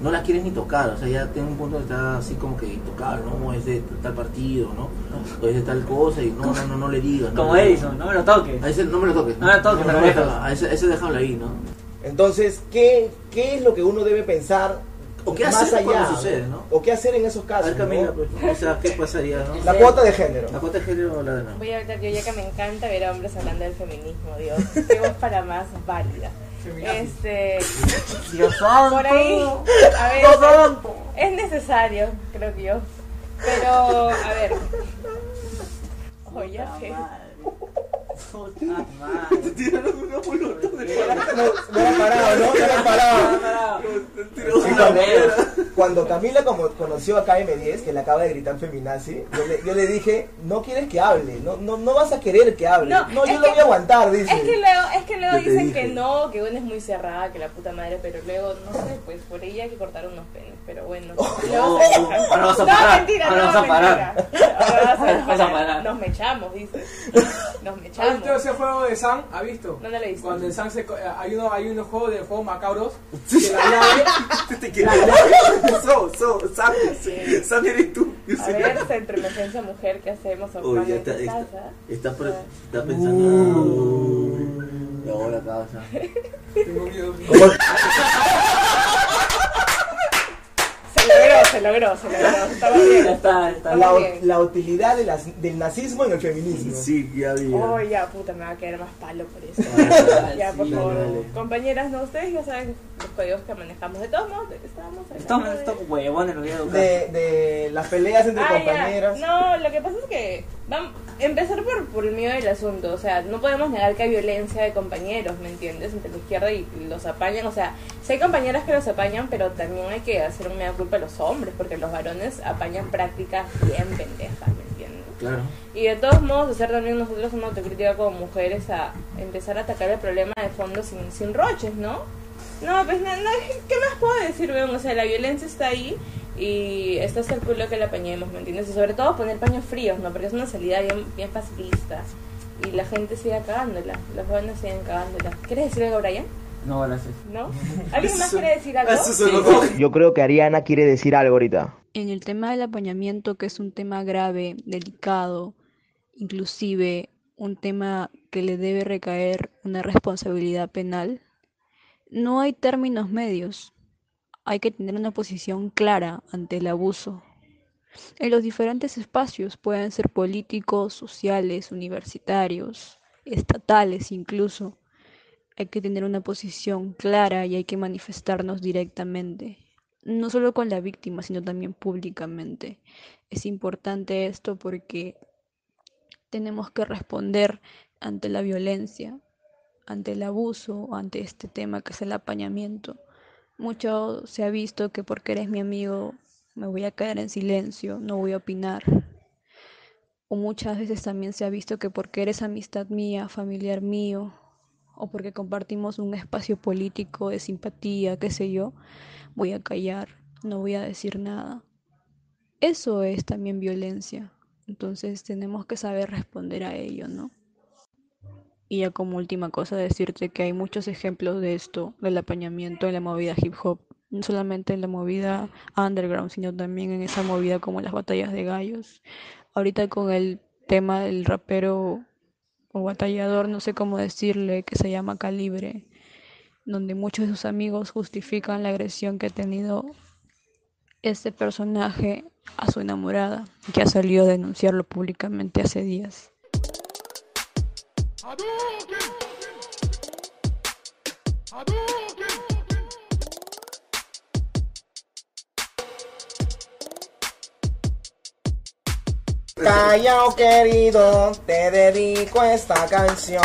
no la quieres ni tocar, o sea, ya tiene un punto de estar así como que intocable, ¿no? Es de tal partido, ¿no? O es de tal cosa y no, no, no, no le digas. no Como Edison, no me lo toques. A ese no me lo toques. No me lo toques, no, me lo dejas. A ese, ese déjalo ahí, ¿no? Entonces, ¿qué, ¿qué es lo que uno debe pensar O qué más hacer allá? cuando sucede, ¿no? O qué hacer en esos casos, ver, Camila, ¿no? pues, o sea, ¿qué pasaría, no? La cuota de género. ¿La cuota de género o la de no? Voy a hablar yo ya que me encanta ver a hombres hablando del feminismo, Dios. Qué voz para más válida. Este, Dios santo. por ahí, a ver, Dios santo. es necesario, creo que yo. Pero, a ver. Oye, Puta madre. Madre. Tiraron una bolota de No, no era parado, ¿no? No era parado. Cuando, cuando Camila como conoció a KM10, que le acaba de gritar feminazi, yo le, yo le dije, no quieres que hable, no, no, no vas a querer que hable. No, No, yo lo que- voy a aguantar, dice. Es que luego, es que luego te dicen dije. que no, que una es muy cerrada, que la puta madre, pero luego, no sé, pues por ahí hay que cortar unos penes, pero bueno. Se dejan. ahora vas a no, parar, mentira, ahora no, vas a mentira. parar. Ahora vas a parar. Nos mechamos, dice. Nos ¿Ha visto ese juego de San? ¿Ha visto? No, no lo he visto. Cuando en San se, co- eh, hay, uno, hay unos juegos de juegos macabros que la llave Te quiero. So, so, Sam, Sam eres tú. Yo A ver, centro emergencia mujer, ¿qué hacemos? Ocupando ya está, está, casa. está, pre- está pensando. Uy, y ahora causa. tengo miedo. Se logró, se logró, se logró. Estaba bien. está, está. la, bien. la utilidad de las- del nazismo en el feminismo. Sí, ya vi. Oh, ya, puta, me va a quedar más palo por eso. Ah, Ya, por favor. dale. Compañeras, no, ustedes ya saben los códigos que manejamos. De todos modos, estábamos hablando de- estos huevones los voy a educar. De, de las peleas entre Ah, ya. compañeras. No, lo que pasa es que vamos empezar por, por el mío del asunto. O sea, no podemos negar que hay violencia de compañeros, ¿me entiendes? Entre la izquierda y los apañan. O sea, sí hay compañeras que los apañan, pero también hay que hacer un mea culpa a los hombres, porque los varones apañan prácticas bien pendejas, ¿me entiendes? Claro. Y de todos modos, hacer también nosotros una autocrítica como mujeres a empezar a atacar el problema de fondo sin, sin roches, ¿no? No, pues no, no, ¿qué más puedo decir, weón? O sea, la violencia está ahí y está hasta el culo que la apañemos, ¿me entiendes? Y sobre todo poner paños fríos, ¿no? Porque es una salida bien, bien pacifista y la gente sigue cagándola, los jóvenes siguen cagándola. ¿Quieres decir algo, Brian? No, gracias. ¿No? ¿Alguien más quiere decir algo? Yo creo que Ariana quiere decir algo ahorita. En el tema del apañamiento, que es un tema grave, delicado, inclusive un tema que le debe recaer una responsabilidad penal, no hay términos medios. Hay que tener una posición clara ante el abuso. En los diferentes espacios, pueden ser políticos, sociales, universitarios, estatales incluso, hay que tener una posición clara y hay que manifestarnos directamente no solo con la víctima, sino también públicamente. Es importante esto porque tenemos que responder ante la violencia, ante el abuso, ante este tema que es el apañamiento. Mucho se ha visto que porque eres mi amigo me voy a quedar en silencio, no voy a opinar. O muchas veces también se ha visto que porque eres amistad mía, familiar mío, o porque compartimos un espacio político de simpatía, qué sé yo, voy a callar, no voy a decir nada. Eso es también violencia. Entonces tenemos que saber responder a ello, ¿no? Y ya como última cosa decirte que hay muchos ejemplos de esto, del apañamiento en la movida hip hop, no solamente en la movida underground, sino también en esa movida como las batallas de gallos. Ahorita con el tema del rapero o batallador, no sé cómo decirle, que se llama Calibre, donde muchos de sus amigos justifican la agresión que ha tenido este personaje a su enamorada, que ha salido a denunciarlo públicamente hace días. Callao querido, te dedico esta canción.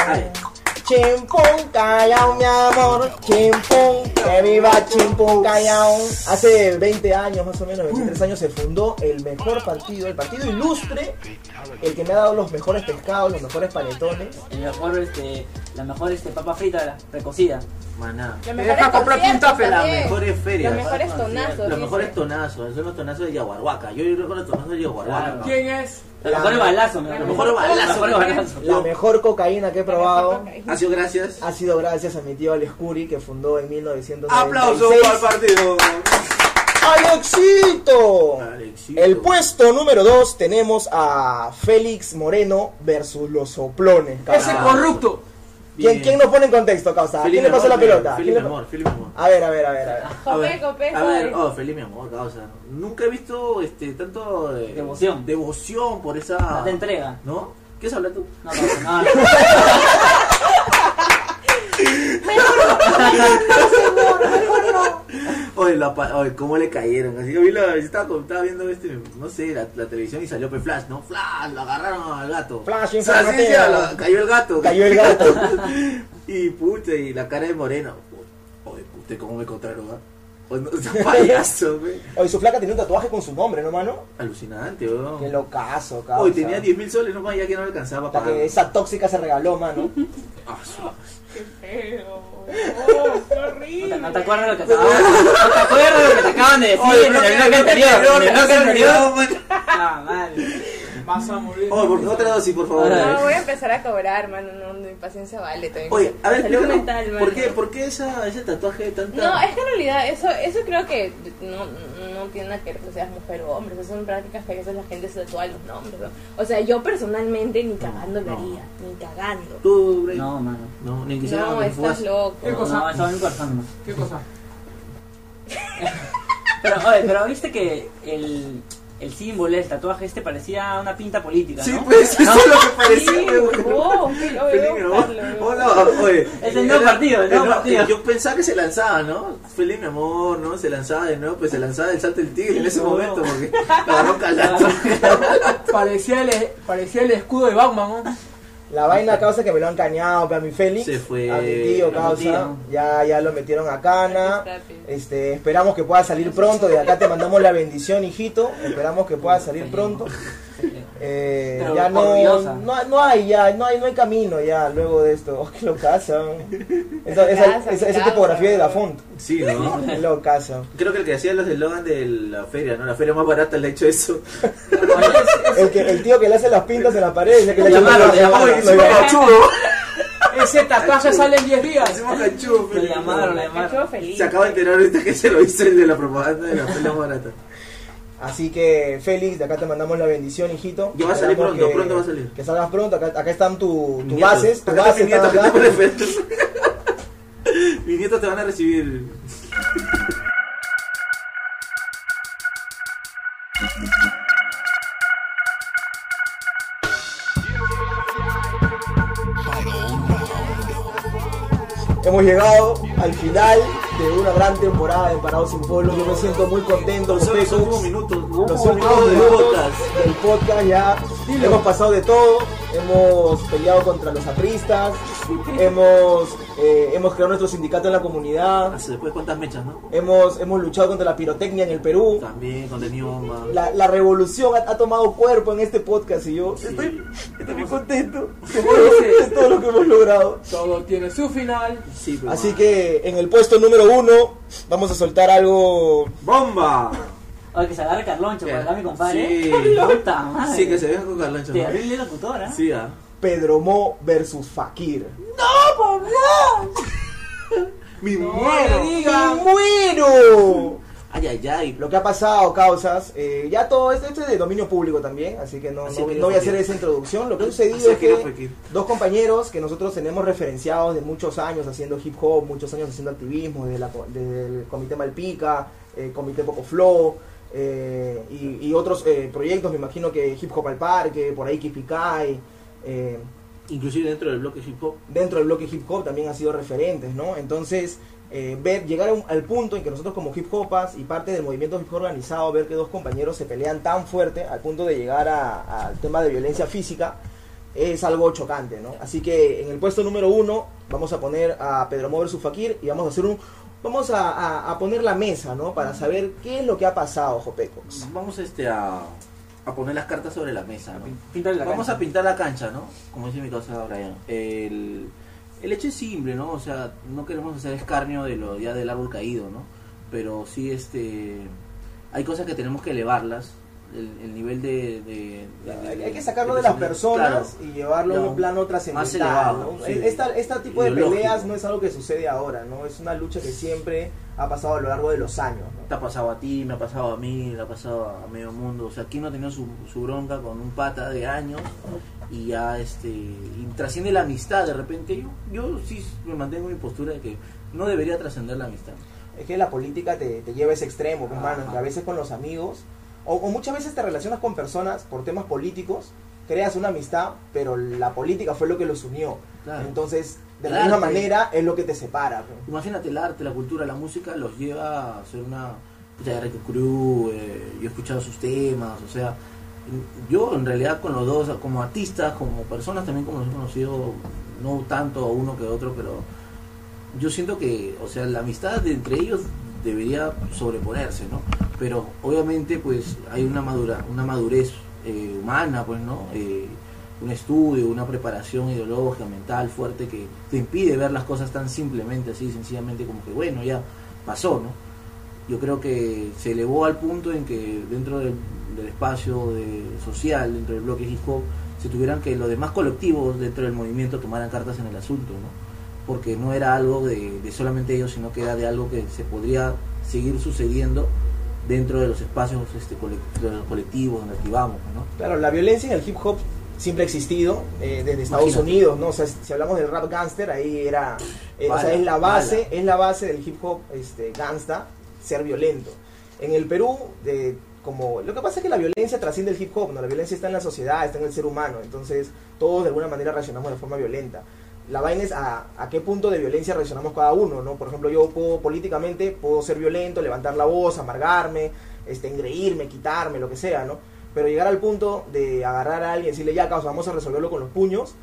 Chimpún Callao, mi amor, Chimpún, que viva Chimpún Callao. Hace 20 años, más o menos, 23 años, se fundó el mejor partido, el partido ilustre, el que me ha dado los mejores pescados, los mejores panetones. El mejor, este, la mejor este, papa frita precocida. Maná. Mejores deja comprar puntafe, las mejores ferias. Los mejores tonazos. Los mejores tonazos, son los tonazos de Yaguarhuaca. Yo recuerdo los tonazos de Yaguarhuaca. Claro. ¿Quién es? Los mejores balazos, Los mejores balazos. La mejor cocaína que he probado Ha sido gracias. ha sido gracias a mi tío Alex Curi, que fundó en 1996. Aplausos para el partido. ¡Alexito! Alexito. El puesto número 2 tenemos a Félix Moreno versus los soplones. Ese causa. corrupto. ¿Quién, Bien. ¿Quién nos pone en contexto, causa? ¿A Feliz ¿Quién le pasó la pelota? Feliz ¿Quién mi le- amor, feliz mi amor. A ver, a ver, a ver. A ver. A ver, cope, a ver, joder. oh, feliz mi amor, causa. Nunca he visto este tanto eh, Devoción. devoción por esa Tanta entrega. ¿No? ¿Quieres hablar tú? No, no, no. Oye, la, oye, cómo le cayeron. Así, yo vi la, estaba, estaba viendo este, no sé, la, la televisión y salió Pe Flash, ¿no? Flash, lo agarraron al gato. Flash O sea, sí, cayó el gato. Cayó el gato. y puta, y la cara de Moreno. Oye, usted cómo me encontraron, ¿ah? Oye, no, payaso, güey. Oye, su flaca tenía un tatuaje con su nombre, ¿no, mano? Alucinante, weón. Qué locazo, causa. Hoy tenía 10 mil soles nomás, ya que no alcanzaba para esa tóxica se regaló, mano. Qué feo. Oh, qué horrible. ¿No te acuerdas lo que te acaban ¿No te acuerdas lo que te acaban de decir en el no, bloque no, anterior? En el no, bloque no, anterior. no, man. Ah, mal. Vas a morir. Oye, por- otra dosis, por favor. No, voy a empezar a cobrar, mano. No, mi paciencia vale también. Oye, a ver, explícanos, mental, mano. ¿por qué, por qué esa, ese tatuaje de tanta... No, es que en realidad eso, eso creo que no, no tiene nada que ver que seas mujer o hombre, esas son prácticas que a veces la gente se tatúa los nombres. ¿no? O sea, yo personalmente ni cagando lo no. haría, ni cagando. Tú, Bray. No, mano. No, ni quisiera No, estás fugas. loco. ¿Qué cosa? No, corazón nomás. ¿Qué cosa? Pero, oye, pero viste que el, el símbolo, el tatuaje este parecía una pinta política, Sí, ¿no? pues, eso es lo que parecía, Sí, oh, qué- oye, Oh. Es el nuevo partido, el nuevo partido. Yo pensaba que se lanzaba, ¿no? Feliz mi amor, ¿no? Se lanzaba de nuevo, pues se lanzaba del salto del tigre en ese momento, porque lo agarró calato. Parecía el, parecía el escudo de Batman, ¿no? La vaina causa que me lo han cañado, pe, a mi Félix. Se fue A mi tío causa. tío. Ya, ya lo metieron a cana. Este, esperamos que pueda salir pronto. De acá te mandamos la bendición, hijito. Esperamos que pueda salir pronto. Eh, ya no, no, no hay ya, no hay, no hay camino ya luego de esto. Oh, qué lo casan. Esa, esa, Casa, esa, esa casa, tipografía de la font. Sí, ¿no? Lo casan. Creo que el que hacía los eslogan de la feria, ¿no? La feria más barata le ha hecho eso. El, que, el tío que le hace las pintas en la pared. dice que le llamaron, cachudo. Ese tatuaje sale en 10 días. Hicimos cachudo. Lo llamaron, lo llamaron. feliz. Se acaba de enterar ahorita que se lo hizo el de la propaganda de la feria más barata. Así que Félix, de acá te mandamos la bendición, hijito. Ya va a salir pronto, que- pronto va a salir. Que salgas pronto, acá, acá están tu, Mi tu bases, tu Acá base está mi nieto. Mis nietos te van a recibir. Hemos llegado al final de una gran temporada de Parados sin Polo. Yo me siento muy contento, los últimos minutos. Los últimos del podcast. del podcast ya hemos pasado de todo, hemos peleado contra los apristas, hemos, eh, hemos creado nuestro sindicato en la comunidad, Hace después cuántas mechas, ¿no? hemos, hemos luchado contra la pirotecnia en el Perú. También con The Nioma. La, la revolución ha, ha tomado cuerpo en este podcast y yo Sí. estoy, estoy muy contento de todo, lo que hemos logrado. Todo tiene su final. Sí, pero Así bueno. que en el puesto número uno vamos a soltar algo ¡Bomba! Oye, que se agarre Carloncho por acá, mi compadre. Sí. Puta madre. Sí, que se venga con Carlancho. ¿no? Terrible locutora. Sí, ah. Pedro Mo versus Fakir. ¡Mi No muero! le diga. ¡Me muero! Ay, ay, ay. lo que ha pasado, causas, eh, ya todo esto, esto es de dominio público también, así que no, Así no- no voy a hacer esa introducción. Lo que ha Así sucedido es que dos compañeros que nosotros tenemos referenciados de muchos años haciendo hip hop, muchos años haciendo activismo, desde, la, co- desde el Comité Malpica, el Comité Poco Flow eh, y, y otros eh, proyectos, me imagino que Hip Hop al Parque, por ahí Kipikai. Eh, Inclusive dentro del bloque hip hop. dentro del bloque hip hop también han sido referentes, ¿no? Entonces, eh, ver, llegar a un- al punto en que nosotros como hip hopas y parte del movimiento hip hop organizado, ver que dos compañeros se pelean tan fuerte al punto de llegar al tema de violencia física, es algo chocante, ¿no? Así que en el puesto número uno vamos a poner a Pedro Mover su Fakir y vamos a hacer un... Vamos a, a- a poner la mesa, ¿no? Para saber qué es lo que ha pasado, Jopecox. Vamos este a, a poner las cartas sobre la mesa, ¿no? La Vamos cancha. a pintar la cancha, ¿no? Como dice mi cosa Brian. El, el hecho es simple, ¿no? O sea, no queremos hacer escarnio de lo ya del árbol caído, ¿no? Pero sí, este, hay cosas que tenemos que elevarlas. El, el nivel de, de- de- Hay, de- hay que sacarlo de las personas Claro. y llevarlo a No, un plano trascendental. ¿no? sí. Esta, este tipo de peleas no es algo que sucede ahora, ¿no? Es una lucha que siempre ha pasado a lo largo de los años. ¿no? Te ha pasado a ti, me ha pasado a mí, le ha pasado a medio mundo. O sea, ¿quién no ha tenido su, su bronca con un pata de años? Y ya, este, y trasciende la amistad de repente. Yo, yo sí me mantengo en mi postura de que no debería trascender la amistad. Es que la política te, te lleva a ese extremo, pues, hermano, que a veces con los amigos, o, o muchas veces te relacionas con personas por temas políticos, creas una amistad, pero la política fue lo que los unió. Claro. Entonces, de El la misma manera, es lo que te separa. pues. Imagínate el arte, la cultura, la música los lleva a ser una. Rico Crew, eh, yo he escuchado sus temas, o sea. Yo en realidad con los dos, como artistas, como personas también como los he conocido, no tanto uno que otro, pero yo siento que, o sea, la amistad de entre ellos debería sobreponerse, ¿no? Pero obviamente pues hay una madura, una madurez eh, humana, pues, ¿no? Eh, un estudio, una preparación ideológica, mental fuerte que te impide ver las cosas tan simplemente, así, sencillamente como que, bueno, ya pasó, ¿no? Yo creo que se elevó al punto en que dentro del, espacio de, social, dentro del bloque hip se tuvieran que los demás colectivos dentro del movimiento tomaran cartas en el asunto, ¿no? porque no era algo de solamente ellos, sino que era de algo que se podría seguir sucediendo dentro de los espacios este, colect- de los colectivos donde activamos, ¿no? Claro, la violencia en el hip hop siempre ha existido eh, desde Estados Imagínate. Unidos, ¿no? O sea, si hablamos del rap gangster, ahí era, eh, o sea, es la base, es la base del hip hop este, gangsta, ser violento. En el Perú, de, como, lo que pasa es que la violencia trasciende el hip hop, ¿no? La violencia está en la sociedad, está en el ser humano, entonces todos de alguna manera reaccionamos de forma violenta. La vaina es a, qué punto de violencia reaccionamos cada uno, ¿no? Por ejemplo, yo puedo políticamente, puedo ser violento, levantar la voz, amargarme, este, engreírme, quitarme, lo que sea, ¿no? Pero llegar al punto de agarrar a alguien y decirle, ya, causa, vamos a resolverlo con los puños,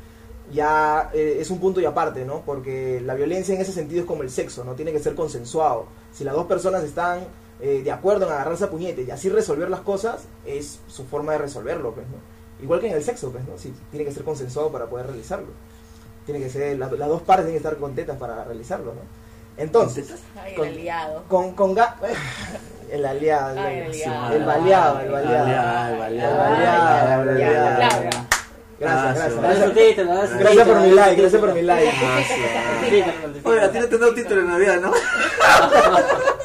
ya eh, es un punto y aparte, ¿no? Porque la violencia en ese sentido es como el sexo, ¿no? Tiene que ser consensuado. Si las dos personas están eh, de acuerdo en agarrarse a puñete y así resolver las cosas, es su forma de resolverlo, pues, ¿no? Igual que en el sexo, pues, ¿no? Sí, tiene que ser consensuado para poder realizarlo. Tiene que ser, la- las dos partes tienen que estar contentas para realizarlo, ¿no? Entonces, Ay, Con- el aliado. con, con ga- el aliado, el, Ay, el aliado. el baleado, el Baleado, el baleado. el baleado. Gracias, Ah, gracias. Gracias, gracias por mi like, gracias por mi like. Oye, a ti no te han dado título en Navidad, ¿no?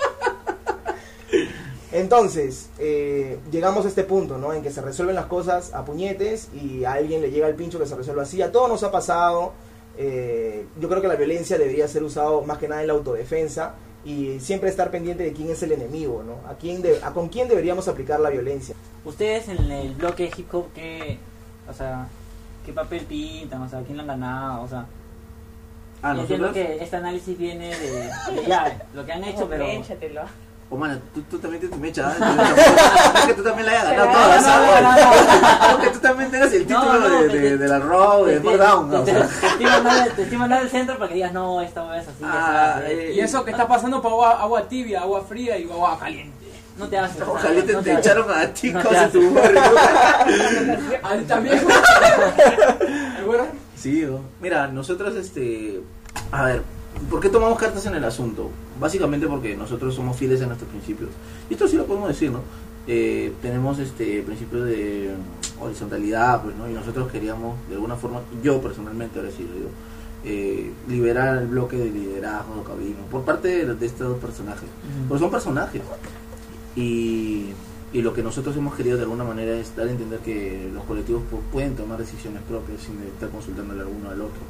Entonces, eh, llegamos a este punto, ¿no? En que se resuelven las cosas a puñetes y a alguien le llega el pincho que se resuelva así. A todos nos ha pasado. Eh, yo creo que la violencia debería ser usado más que nada en la autodefensa y siempre estar pendiente de quién es el enemigo, ¿no? A quién de- a con quién deberíamos aplicar la violencia. Ustedes en el bloque hip hop, ¿qué, o sea, qué papel pintan? O sea, ¿quién lo han ganado? O sea, Ah, entiendo que este análisis viene de, de ya, lo que han hecho, pero... Échatelo. O mano, tú, tú también tienes tu mecha, ¿eh? Es que tú también la hayas ganado No, toda, no, ¿sabes? no, no, No, que tú también tengas el No, título no, de, te- de, de la Raw, de Te- More Down, ¿no? O te, te estoy mandando, te estoy mandando al centro para que digas, no, esta vez así, Ah, así, así". eh, Y eso que está pasando por agua, agua tibia, agua fría y agua caliente. No te haces. Ojalá te, no te haces. echaron a chicos No te en tu barrio. A él también. ¿El güero? Sí, ¿no? mira, nosotros, este, a ver, ¿por qué tomamos cartas en el asunto? Básicamente porque nosotros somos fieles a nuestros principios. Y esto sí lo podemos decir, ¿no? Eh, tenemos este principio de horizontalidad, pues, ¿no? Y nosotros queríamos, de alguna forma, yo personalmente, ahora sí lo digo, eh, liberar el bloque de liderazgo, cabino, por parte de, de estos dos personajes. Porque son personajes. Y, y lo que nosotros hemos querido de alguna manera es dar a entender que los colectivos pu- pueden tomar decisiones propias sin estar consultándole al uno al otro.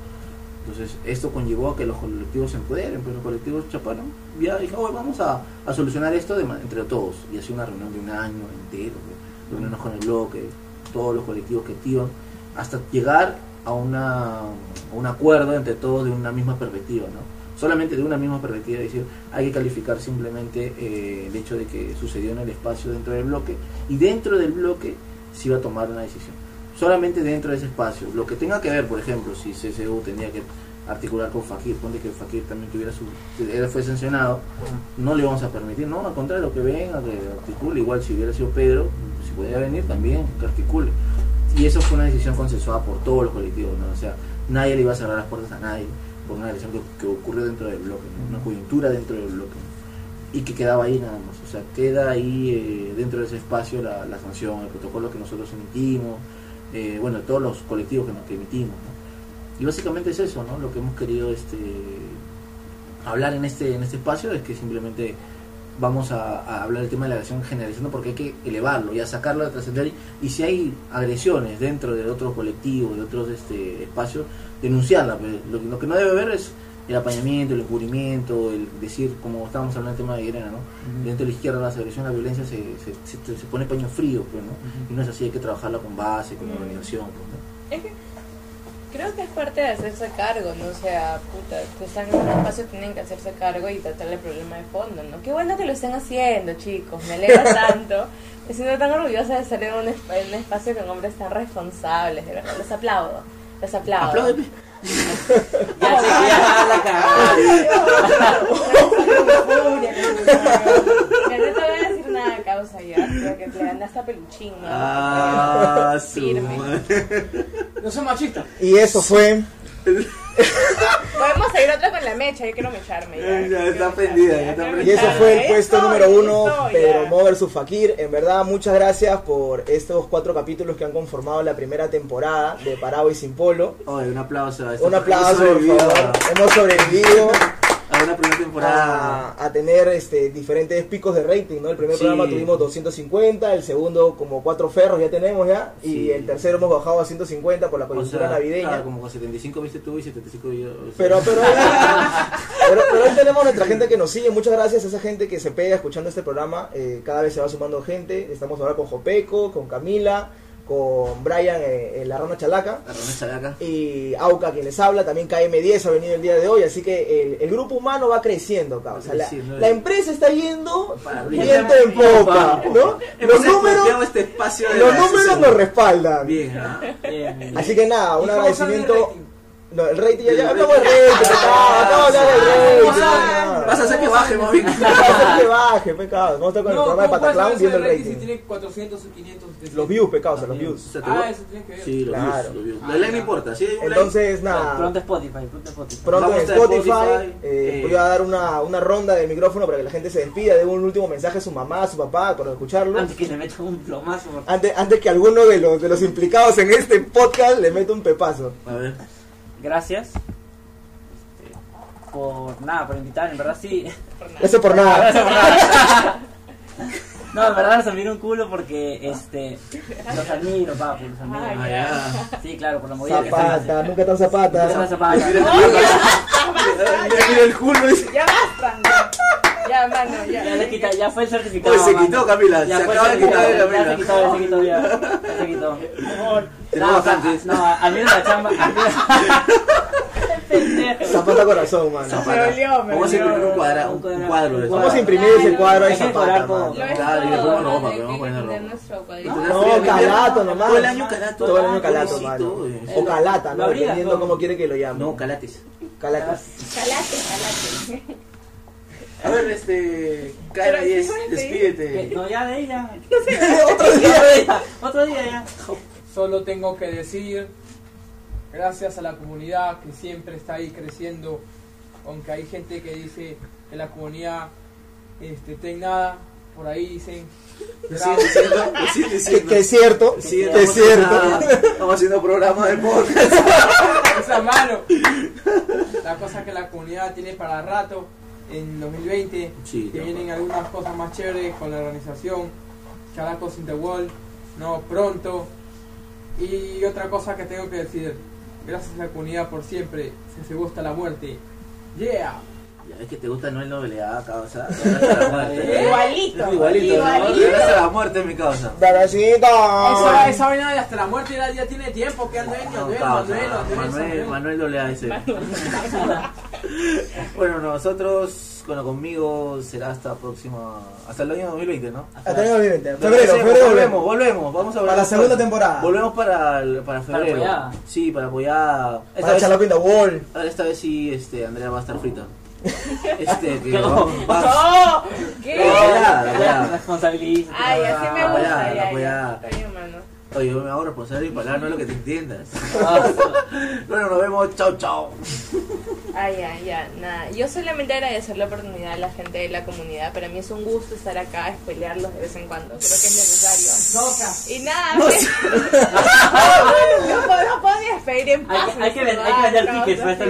Entonces, esto conllevó a que los colectivos se empoderen, pero los colectivos chaparon. Ya dijeron, "Oye, vamos a, a solucionar esto entre todos. Y así una reunión de un año entero, ¿no? reunirnos con el bloque, todos los colectivos que activan, hasta llegar a, una, a un acuerdo entre todos de una misma perspectiva, ¿no? Solamente de una misma perspectiva, es decir, hay que calificar simplemente eh, el hecho de que sucedió en el espacio dentro del bloque y dentro del bloque se iba a tomar una decisión solamente dentro de ese espacio. Lo que tenga que ver, por ejemplo, si CSU tenía que articular con Fakir, ponte que Fakir también tuviera su. él fue sancionado, no le vamos a permitir, no, al contrario, que venga, que articule. Igual si hubiera sido Pedro, si podía venir también, que articule. Y eso fue una decisión consensuada por todos los colectivos, ¿no? O sea, nadie le iba a cerrar las puertas a nadie por una decisión que, ocurrió dentro del bloque, una coyuntura dentro del bloque. Y que quedaba ahí nada más, o sea, queda ahí eh, dentro de ese espacio la, la sanción, el protocolo que nosotros emitimos, eh, bueno, todos los colectivos que, que emitimos. Y básicamente es eso, ¿no? Lo que hemos querido este, hablar en este, en este espacio es que simplemente vamos a, hablar del tema de la agresión generalizando porque hay que elevarlo y a sacarlo de trascender y si hay agresiones dentro de otros colectivos, de otros este, espacios, denunciarla. pues. Lo que no debe haber es el apañamiento, el encubrimiento, el decir, como estábamos hablando del tema de Irena, ¿no? Dentro de la izquierda las agresiones, la violencia se, se, se- se pone paño frío, pues, ¿no? Y no es así, hay que trabajarla con base, con organización, pues, ¿no? Es que creo que es parte de hacerse cargo, ¿no? O sea, puta, que están en un espacio, tienen que hacerse cargo y tratar el problema de fondo, ¿no? Qué bueno que lo estén haciendo, chicos, me alegra tanto. Me siento tan orgullosa de estar en un, esp- en un espacio con hombres tan responsables, de verdad. Les aplaudo, les aplaudo. Apláudeme. Ya sé que ya la. Ya no te voy a decir nada, causa ya. Creo que le ganaste a peluchín, ¿no? Ah, Firme. No soy machista. Y eso fue. Podemos seguir otra con la mecha, yo quiero mecharme. Ya, Ya Quiero está mecharme, prendida, ya está quiero Y eso fue el puesto número uno, eso, Pedro ya. Mo versus Fakir. En verdad, muchas gracias por estos cuatro capítulos que han conformado la primera temporada de Parado y Sin Polo. Oye, un aplauso a Un aplauso, hemos por sobrevivido favor. Hemos sobrevivido A, a una primera temporada. a, a tener este, diferentes picos de rating, ¿no? El primer Sí. programa tuvimos 250, el segundo como cuatro ferros ya tenemos ya, y el tercero hemos bajado a 150 por la O coyuntura sea, navideña. claro, como con 75 viste tú y 75 yo. o sea. Pero, pero, pero, pero ahí tenemos nuestra gente que nos sigue. Muchas gracias a esa gente que se pega escuchando este programa. Eh, cada vez se va sumando gente. Estamos ahora con Jopeco, con Camila, con Brian eh, en la Rana Chalaca. Y Auca quien les habla, también KM10 ha venido el día de hoy, así que el, el grupo humano va creciendo, cabrón. O sea, la, creciendo, la eh. empresa está yendo viento en popa, Los números, este espacio de los números nos respaldan. Bien. Bien, bien. Así que nada, un ¿Y cómo sale el agradecimiento. Rating? No, el rating, ya, ya El hablamos del rating. rating, pecado, acabo de hablar del rating. Ah, Vas a hacer que baje, mami. Vamos a hacer que baje, pecado. Vamos a estar con el programa de ¿cómo puedes Pataclown viendo el rating rating. si tiene 400 o 500 de Los views, pecado, o sea, los views. O sea, te Ah, eso tiene que ver. Sí, los Claro. views, los views. Ah, La like ya. no importa, sí, Entonces, Pronto nada, Spotify, pronto Spotify. pronto en a Spotify. Spotify, eh, eh, voy a dar una, una ronda del micrófono para que la gente se despida, de un último mensaje a su mamá, a su papá, para escucharlo. Antes que le metan un plomazo. Antes, antes que alguno de los, de los implicados en este podcast le meta un pepazo. A ver. Gracias. Este, por nada, por invitar, en verdad sí. Eso por nada. Gracias por nada. No, en verdad los admiro un culo porque este los admiro, papi, los admiro. Ay, Ah, ya. Sí, claro, por la movida que están Zapata, haciendo. nunca tan zapata. Esa zapata. Mira, mira, mira el culo. dice. Ya basta. Ya, mano, ya. Ya, le quita, ya fue el certificado. Oye, se mano. quitó, Camila, Ya se acaba de quitar de Camila. Ya se quitó, ya se quitó, ya. Ya se quitó. Tenemos No, bastantes. no, a mí la chamba. a mí- Pendejo. Zapata corazón, mano. Zapata. dolió, me Vamos a imprimir un, cuadra, un, un cuadro de Vamos a imprimir ese cuadro que Zapata, Claro, y le ponemos ropa, le vamos a poner ropa. No, calato nomás. Todo el año calato. Todo el año calato, Pobrecito, mano. O calata, ¿no? Dependiendo cómo quiere que lo llame. No, calates. Calata. Calate, calate. A ver, este. Pero, KM10, ¿sí puedes despídete. No, ya de ella. Otro día, otro día ya. Solo tengo que decir, gracias a la comunidad que siempre está ahí creciendo, aunque hay gente que dice que la comunidad este, está en nada, por ahí dicen, diciendo, siguen Que, es cierto, Sí, que es cierto. Estamos haciendo programa de podcast. esa mano. La cosa que la comunidad tiene para rato en 2020. Sí, que vienen algunas cosas más chéveres con la organización. Characos in the Wall, no pronto. Y otra cosa que tengo que decir, gracias a la comunidad por siempre, si se gusta la muerte. Yeah. Es que te gusta Noel AA, causa. Gracias a la muerte. Igualito. Igualito. Gracias a la muerte, mi causa. Bebecito. Esa, esa vaina de hasta la muerte ya, ya tiene tiempo, que Anuel, No, Anuel, causa. Manuel, Anuel, Manuel, Manuel. Manuel AA ese. Bueno, nosotros, bueno, conmigo será hasta próxima, hasta el año 2020, ¿no? Hasta el año 2020. Lo Febrero, febrero volvemos, volvemos, vamos a Para la segunda temporada. Volvemos para, el- para febrero. apoyar. Sí, para apoyar. Esta Para vez, Wall. ahora esta vez sí, este, Andrea va a estar frita. Este, que No. vamos- va- ¡Oh! ¿Qué? La apoyada, apoyada. responsabiliza. Ay, así me gusta. ya, Ya, apoyada. mano. Oye, yo me hago responsable de mi palabra, no es lo que te entiendas. Bueno, nos vemos, chao, chao. Ay, ya, ya, nada. Yo solamente agradecer la oportunidad a la gente de la comunidad. Para mí es un gusto estar acá, espelearlos de vez en cuando. Creo que es necesario. Y nada, no, puedo, no puedo ni despedir en paz. Hay que- hay que ven- ¿verdad? hay que vender tickets para esta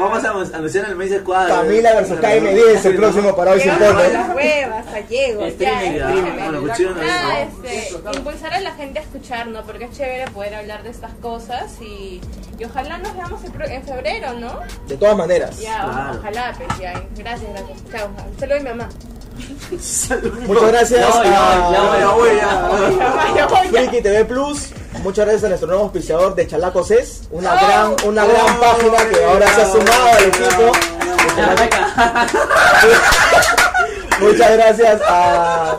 vamos a anunciar el mes de cuadro. Camila versus KM10, el próximo para hoy sin Llego polvo. con las huevas, llego. Este, impulsar a la gente a escuchar, ¿no? Porque es chévere poder hablar de estas cosas y, y ojalá nos veamos en, pro- en febrero, ¿no? De todas maneras. Ya, Claro. ojalá, pues ya. Gracias, gracias. Chao. Saludos a mi mamá. Muchas gracias ya a. Friki TV Plus. Muchas gracias a nuestro nuevo auspiciador de Chalaco CES. Una Oh. gran, una gran Oh, página que ahora se ha sumado al equipo. Muchas gracias a,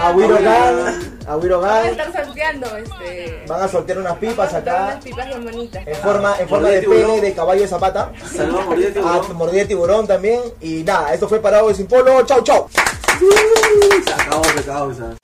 A Wiro Gang, Wiro Gang. Gang. A estar sorteando, este... Van a sortear unas pipas vamos a sortear acá Unas pipas bien bonitas. en forma, en forma de Mordida de pene de caballo de zapata. Saludos, mordida de A tiburón. mordida de tiburón también. Y nada, esto fue para hoy sin polo. Chau, chau. Se acabó de causa.